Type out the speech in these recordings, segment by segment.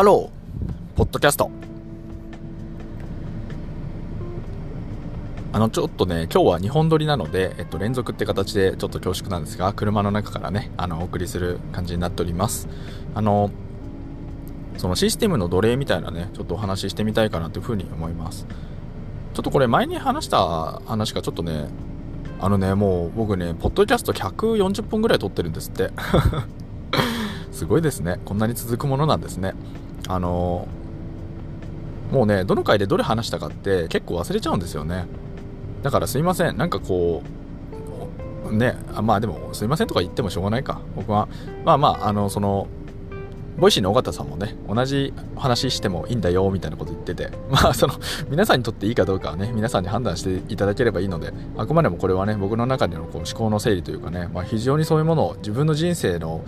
ハロー、ポッドキャスト。あの、ちょっとね、今日は2本撮りなので、えっと、連続って形でちょっと恐縮なんですが、車の中からね、あの、お送りする感じになっております。あの、そのシステムの奴隷みたいなね、ちょっとお話ししてみたいかなというふうに思います。ちょっとこれ前に話した話がちょっとね、あのね、もう僕ね、ポッドキャスト140本ぐらい撮ってるんですって。すごいですね。こんなに続くものなんですね。あのもうね、どの回でどれ話したかって結構忘れちゃうんですよね。だからすいません。なんかこう、ね、あまあでもすいませんとか言ってもしょうがないか。僕は。まあまあ、あの、その、 Voicyの緒方さんもね、同じ話してもいいんだよ、みたいなこと言ってて、まあ、その、皆さんにとっていいかどうかはね、皆さんに判断していただければいいので、あくまでもこれはね、僕の中でのこう思考の整理というかね、まあ、非常にそういうものを自分の人生の、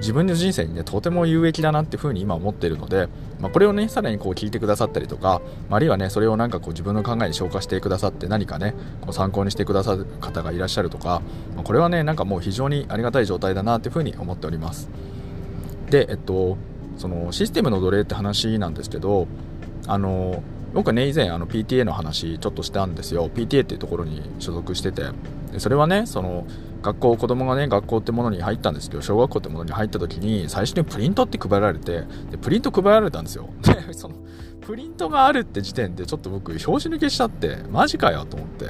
自分の人生にね、とても有益だなっていうふうに今思っているので、まあ、これをね、さらにこう聞いてくださったりとか、あるいはね、それをなんかこう自分の考えに消化してくださって何かね、こう参考にしてくださる方がいらっしゃるとか、まあ、これはね、なんかもう非常にありがたい状態だなっていうふうに思っております。で、えっと、そのシステムの奴隷って話なんですけどあの僕はね以前あの PTA の話ちょっとしたんですよ。PTA っていうところに所属してて。でそれはねその学校子供がね学校ってものに入ったんですけど小学校ってものに入った時に最初にプリントって配られてでプリント配られたんですよ。でそのプリントがあるって時点でちょっと僕表紙抜けしちゃってマジかよと思って。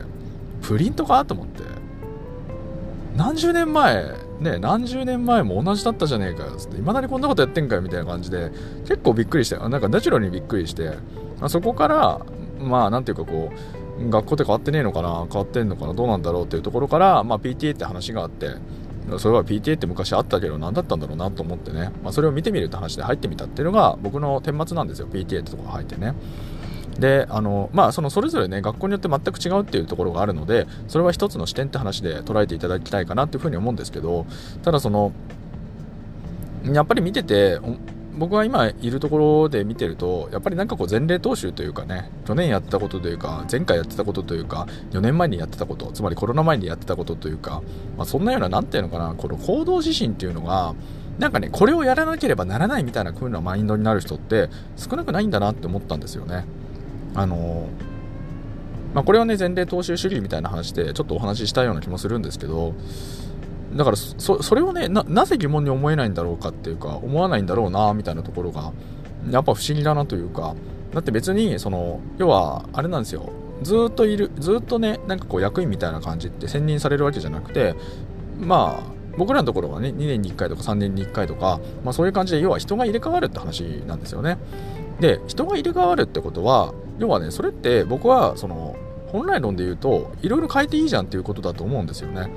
プリントかと思って。何十年前ね何十年前も同じだったじゃねえかよつっていまだにこんなことやってんかよみたいな感じで結構びっくりしてなんかナチュラルにびっくりして、そこからまあなんていうかこう学校って変わってねえのかな変わってんのかなどうなんだろうっていうところから、まあ、PTA って話があってそれは PTA って昔あったけど何だったんだろうなと思ってね、まあ、それを見てみるって話で入ってみたっていうのが僕の顛末なんですよ PTA ってとこが入ってね。であのまあそのそれぞれね学校によって全く違うっていうところがあるのでそれは一つの視点って話で捉えていただきたいかなっていうふうに思うんですけどただそのやっぱり見てて僕が今いるところで見てるとやっぱりなんかこう前例踏襲というかね去年やってたことというか前回やってたことというか4年前にやってたことつまりコロナ前にやってたことというか、まあ、そんなような何ていうのかなこの行動指針っていうのがなんかねこれをやらなければならないみたいな風なマインドになる人って少なくないんだなって思ったんですよね。あのまあ、これはね前例踏襲主義みたいな話でちょっとお話ししたような気もするんですけどだからそそれをねなぜ疑問に思えないんだろうかっていうか思わないんだろうなみたいなところがやっぱ不思議だなというかだって別にその要はあれなんですよ。ずっといるずっとねなんかこう役員みたいな感じって選任されるわけじゃなくてまあ僕らのところはね2年に1回とか3年に1回とか、まあ、そういう感じで要は人が入れ替わるって話なんですよね。で人が入れ替わるってことは要はねそれって僕はその本来論で言うといろいろ変えていいじゃんっていうことだと思うんですよね。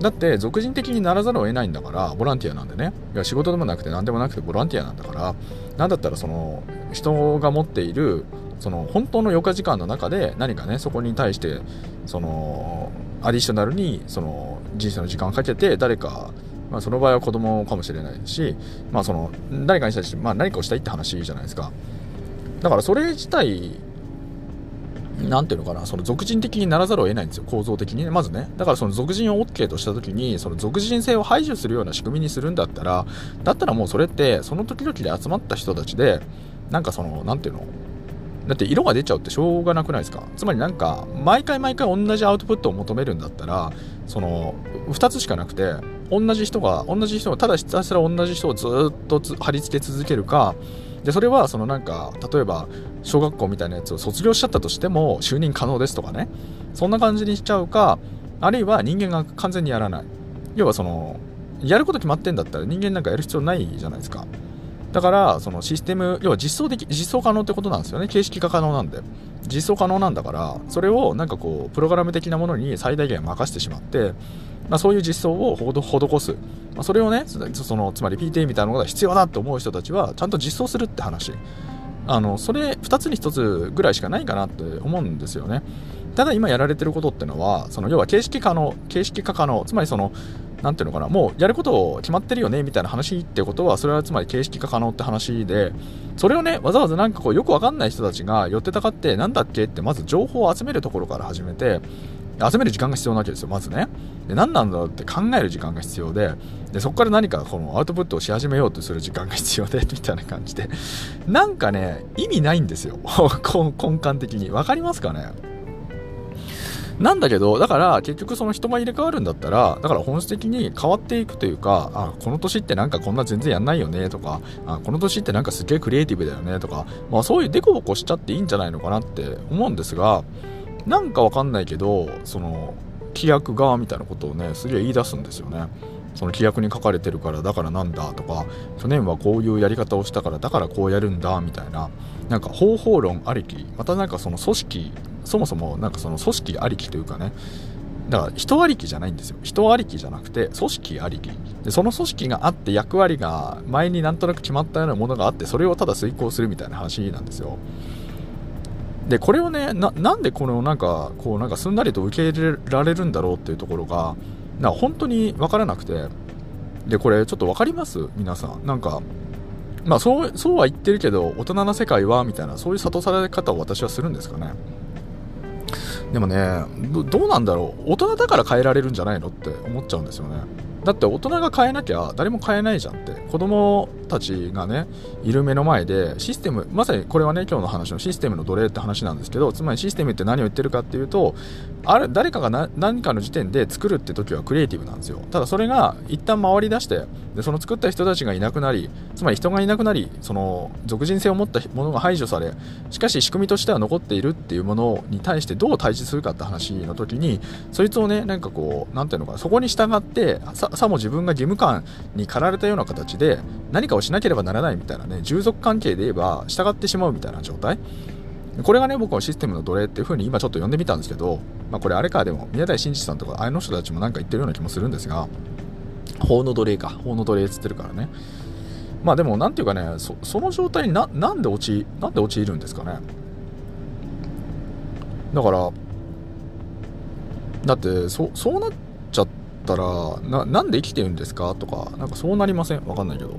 だって俗人的にならざるを得ないんだからボランティアなんでね。いや仕事でもなくて何でもなくてボランティアなんだから何だったらその人が持っているその本当の余暇時間の中で何かねそこに対してそのアディショナルにその人生の時間をかけて誰かまあ、その場合は子供かもしれないし、まあ、その誰かに対して、まあ、何かをしたいって話じゃないですか。だからそれ自体なんていうのかな、その俗人的にならざるを得ないんですよ、構造的にね、まずね。だからその俗人を OK としたときに、その俗人性を排除するような仕組みにするんだったら、だったらもうそれって、その時々で集まった人たちで、なんかその、なんていうの、だって色が出ちゃうってしょうがなくないですか？つまりなんか、毎回毎回同じアウトプットを求めるんだったら、その、2つしかなくて、同じ人が、同じ人が、ただひたすら同じ人をずっと貼り付け続けるか、でそれはそのなんか例えば小学校みたいなやつを卒業しちゃったとしても就任可能ですとかね。そんな感じにしちゃうかあるいは人間が完全にやらない。要はそのやること決まってんだったら人間なんかやる必要ないじゃないですか。だからそのシステム要は実装でき実装可能ってことなんですよね。形式化可能なんで。実装可能なんだからそれをなんかこうプログラム的なものに最大限任せてしまってまあ、そういう実装を施す、まあ、それをねそのつまり PTA みたいなのが必要だって思う人たちはちゃんと実装するって話。あのそれ2つに1つぐらいしかないかなって思うんですよね。ただ今やられてることってのはその要は形式化の形式化可能つまりそのなんていうのかなもうやること決まってるよねみたいな話ってことはそれはつまり形式化可能って話でそれをねわざわざなんかこうよくわかんない人たちが寄ってたかってなんだっけってまず情報を集めるところから始めて集める時間が必要なわけですよ、まずね。で、何なんだろうって考える時間が必要で、で、そこから何かこのアウトプットをし始めようとする時間が必要で、みたいな感じで。なんかね、意味ないんですよ。根幹的に。わかりますかね？なんだけど、だから結局その人が入れ替わるんだったら、だから本質的に変わっていくというか、あ、この年ってなんかこんな全然やんないよねとか、あ、この年ってなんかすげえクリエイティブだよねとか、まあそういうデコボコしちゃっていいんじゃないのかなって思うんですが、なんかわかんないけど、その、規約がみたいなことをね、すげえ言い出すんですよね。その規約に書かれてるからだからなんだとか去年はこういうやり方をしたからだからこうやるんだみたいななんか方法論ありきまたなんかその組織そもそもなんかその組織ありきというかねだから人ありきじゃないんですよ。人ありきじゃなくて組織ありき。でその組織があって役割が前になんとなく決まったようなものがあってそれをただ遂行するみたいな話なんですよ。でこれをねなんでこのなんかこうなんかすんなりと受け入れられるんだろうっていうところがな本当に分からなくて。でこれちょっと分かります？皆さん。なんかまあそうそうは言ってるけど大人な世界はみたいなそういう諭され方を私はするんですかね。でもねどうなんだろう？大人だから変えられるんじゃないの？って思っちゃうんですよね。だって大人が変えなきゃ誰も変えないじゃんって。子供たちがねいる目の前でシステムまさにこれはね今日の話のシステムの奴隷って話なんですけどつまりシステムって何を言ってるかっていうとあれ誰かが何かの時点で作るって時はクリエイティブなんですよ。ただそれが一旦回り出してでその作った人たちがいなくなりつまり人がいなくなりその属人性を持ったものが排除されしかし仕組みとしては残っているっていうものに対してどう対峙するかって話の時にそいつをねなんかこう何ていうのかなそこに従ってさも自分が義務感に駆られたような形で何かをしなければならないみたいなね従属関係で言えば従ってしまうみたいな状態。これがね僕はシステムの奴隷っていう風に今ちょっと呼んでみたんですけど、まあ、これあれかでも宮台真司さんとかあの人たちもなんか言ってるような気もするんですが法の奴隷か。法の奴隷っつってるからね。まあでもなんていうかねそその状態にななんで陥なんで陥るんですかね。だからだってそそうなっちゃったらななんで生きてるんですか？とかなんかそうなりません？わかんないけど。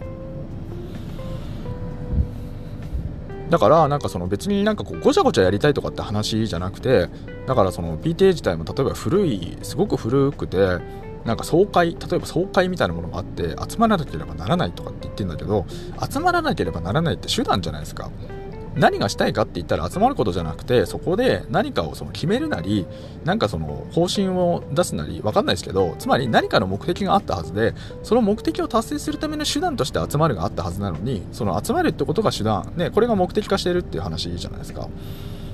だからなんかその別になんかこうごちゃごちゃやりたいとかって話じゃなくてだからその PTA 自体も例えば古いすごく古くてなんか総会例えば総会みたいなものがあって集まらなければならないとかって言ってるんだけど集まらなければならないって手段じゃないですか。何がしたいかって言ったら集まることじゃなくてそこで何かをその決めるなりなんかその方針を出すなり分かんないですけどつまり何かの目的があったはずでその目的を達成するための手段として集まるがあったはずなのにその集まるってことが手段ねこれが目的化してるっていう話じゃないですか。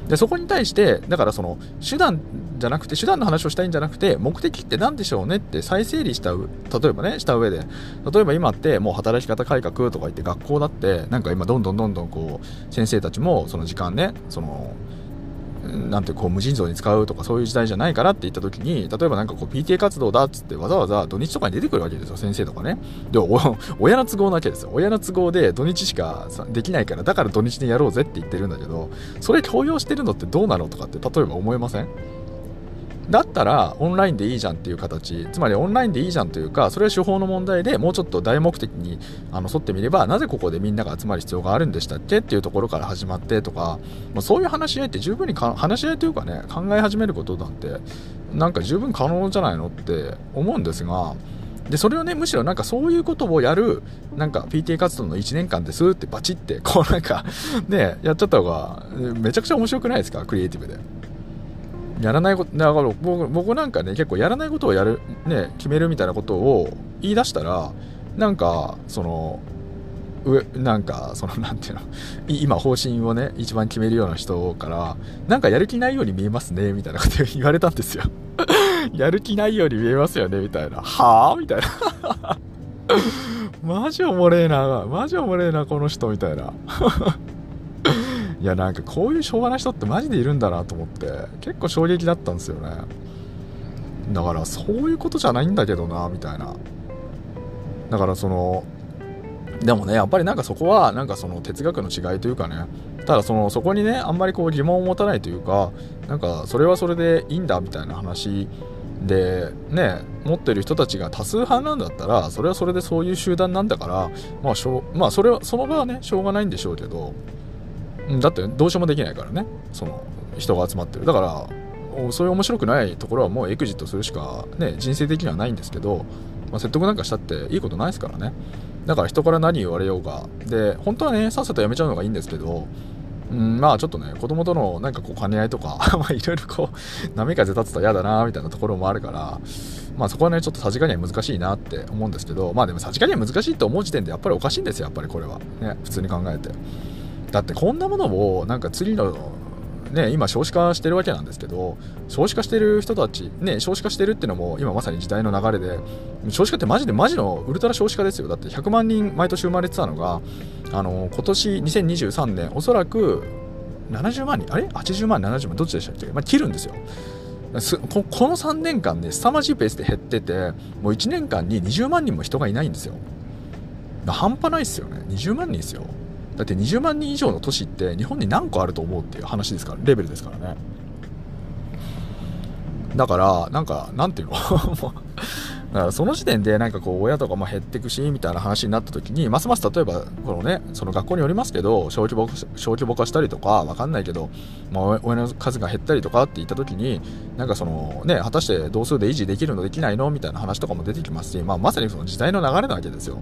でそこに対してだからその手段じゃなくて手段の話をしたいんじゃなくて目的って何でしょうねって再整理した例えばねした上で。例えば今ってもう働き方改革とか言って学校だってなんか今どんどんどんどんこう先生たちもその時間ねそのなんてこう無尽蔵に使うとかそういう時代じゃないからって言った時に例えばなんかこう PTA 活動だっつってわざわざ土日とかに出てくるわけですよ先生とかね。で 親の都合なわけですよ。親の都合で土日しかできないからだから土日でやろうぜって言ってるんだけどそれ強要してるのってどうなのとかって例えば思えません？だったらオンラインでいいじゃんっていう形。つまりオンラインでいいじゃんというかそれは手法の問題でもうちょっと大目的にあの沿ってみればなぜここでみんなが集まる必要があるんでしたっけ？っていうところから始まってとか、まあ、そういう話し合いって十分に話し合いというかね考え始めることなんてなんか十分可能じゃないのって思うんですがでそれをねむしろなんかそういうことをやるなんか PTA 活動の1年間ですってバチってこうなんかねやっちゃった方がめちゃくちゃ面白くないですか？クリエイティブで。やらないこと、だから僕僕なんかね、結構やらないことをやる、ね、決めるみたいなことを言い出したら、なんか、その、上、なんか、その、なんていうの、今方針をね、一番決めるような人から、なんかやる気ないように見えますね、みたいなこと言われたんですよ。やる気ないように見えますよね、みたいな。はぁ？みたいな。マジおもれえな、マジおもれえな、この人、みたいな。いやなんかこういう昭和な人ってマジでいるんだなと思って結構衝撃だったんですよね。だからそういうことじゃないんだけどなみたいな。だからそのでもねやっぱりなんかそこはなんかその哲学の違いというかね。ただそのそこにねあんまりこう疑問を持たないというかなんかそれはそれでいいんだみたいな話でね持ってる人たちが多数派なんだったらそれはそれでそういう集団なんだからまあしょうまあそれはその場はねしょうがないんでしょうけどだってどうしようもできないからねその人が集まってるだからそういう面白くないところはもうエクジットするしか、ね、人生的にはないんですけど、まあ、説得なんかしたっていいことないですからねだから人から何言われようがで本当はねさっさとやめちゃうのがいいんですけどうん、まあちょっとね、子供とのなんかこう兼ね合いとか、いろいろこう、波風立つと嫌だなみたいなところもあるから、まあそこはね、ちょっとさじ加減難しいなって思うんですけど、まあでもさじ加減難しいと思う時点でやっぱりおかしいんですよ、やっぱりこれは。ね、普通に考えて。だってこんなものをなんか次のね、今少子化してるわけなんですけど、少子化してる人たち、ね、少子化してるっていうのも今まさに時代の流れで、少子化ってマジでマジのウルトラ少子化ですよ。だって100万人毎年生まれてたのが、あの、今年2023年、おそらく70万人、あれ ?80 万、70万、どっちでしたっけ？まあ、切るんですよ。ここの3年間で、凄まじいペースで減ってて、もう1年間に20万人も人がいないんですよ。半端ないっすよね。20万人ですよ。だって20万人以上の都市って日本に何個あると思うっていう話ですから、レベルですからね。だから、なんか、なんていうの？だからその時点でなんかこう親とかも減っていくしみたいな話になった時にますます例えばこのねその学校によりますけど小規模小規模化したりとかわかんないけど、まあ、親の数が減ったりとかって言った時になんかそのね果たして同数で維持できるのできないの？みたいな話とかも出てきますし、まあ、まさにその時代の流れなわけですよ。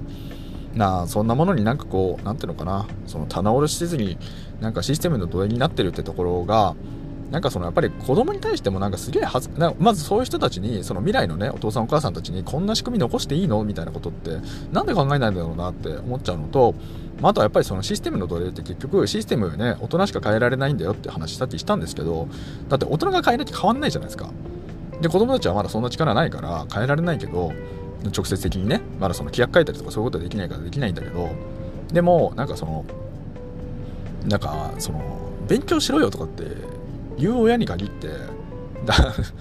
なそんなものになんかこう、なんていうのかな、その棚卸しせずに、なんかシステムの土台になってるってところが、なんかそのやっぱり子供に対してもなんかすげえはずなまずそういう人たちにその未来のねお父さんお母さんたちにこんな仕組み残していいの？みたいなことってなんで考えないんだろうなって思っちゃうのと、まあ、あとはやっぱりそのシステムの奴隷って結局システムね大人しか変えられないんだよって話さっきしたんですけどだって大人が変えなきゃ変わんないじゃないですか。で子供たちはまだそんな力ないから変えられないけど直接的にねまだその規約書いたりとかそういうことはできないからできないんだけどでもなんかそのなんかその勉強しろよとかって言う親に限ってだ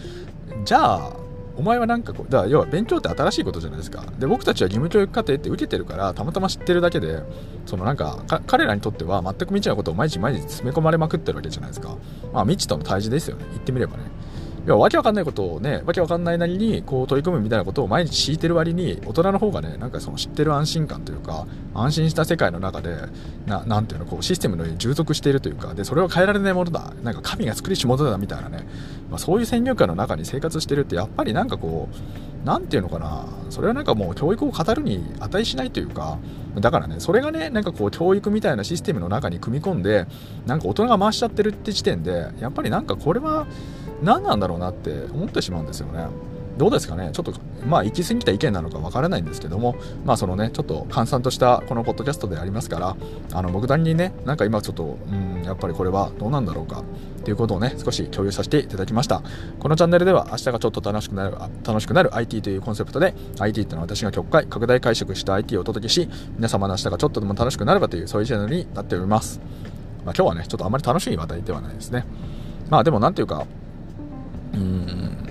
じゃあお前はなんかこうだか要は勉強って新しいことじゃないですか。で僕たちは義務教育課程って受けてるからたまたま知ってるだけでそのなんか彼らにとっては全く未知なことを毎日毎日詰め込まれまくってるわけじゃないですか。まあ未知との対峙ですよね。言ってみればね。要はわけわかんないことをね、わけわかんないなりにこう取り組むみたいなことを毎日敷いてる割に、大人の方がね、なんかその知ってる安心感というか、安心した世界の中で、ななんていうの、こうシステムのように従属しているというか、で、それを変えられないものだ、なんか神が作りし者だみたいなね、まあ、そういう先入観の中に生活してるって、やっぱりなんかこう、なんていうのかな、それはなんかもう教育を語るに値しないというか、だからね、それがね、なんかこう教育みたいなシステムの中に組み込んで、なんか大人が回しちゃってるって時点で、やっぱりなんかこれは、何なんだろうなって思ってしまうんですよね。どうですかねちょっと、まあ、行き過ぎた意見なのかわからないんですけども、まあ、そのね、ちょっと閑散としたこのポッドキャストでありますから、あの、僕なりにね、なんか今ちょっと、うん、やっぱりこれはどうなんだろうか、っていうことをね、少し共有させていただきました。このチャンネルでは、明日がちょっと楽しくなる、楽しくなる IT というコンセプトで、IT ってのは私が極快、拡大解釈した IT をお届けし、皆様の明日がちょっとでも楽しくなればという、そういうチャンネルになっております。まあ、今日はね、ちょっとあまり楽しい話題ではないですね。まあでもなんていうか、うん。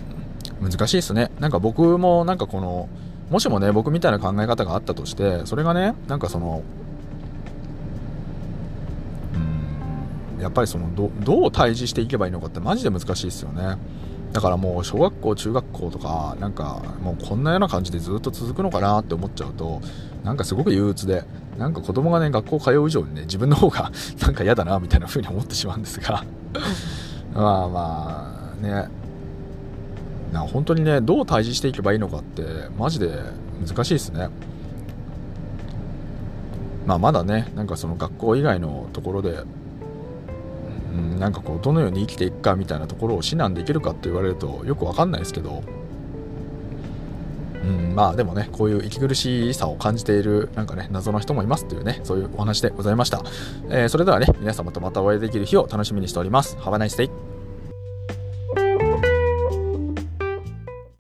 難しいですね。なんか僕もなんかこのもしもね僕みたいな考え方があったとしてそれがねなんかそのうんやっぱりそのどどう対峙していけばいいのかってマジで難しいですよね。だからもう小学校中学校とかなんかもうこんなような感じでずっと続くのかなって思っちゃうとなんかすごく憂鬱でなんか子供がね学校通う以上にね自分の方が なんか嫌だなみたいな風に思ってしまうんですが。まあまあね。な本当にねどう対峙していけばいいのかってマジで難しいですねまあまだねなんかその学校以外のところでうんなんかこうどのように生きていくかみたいなところを指南できるかって言われるとよくわかんないですけどうん、まあでもね、こういう息苦しさを感じている、なんかね、謎の人もいますというね、そういうお話でございました。えー、それではね、皆様とまたお会いできる日を楽しみにしております。Have a nice day!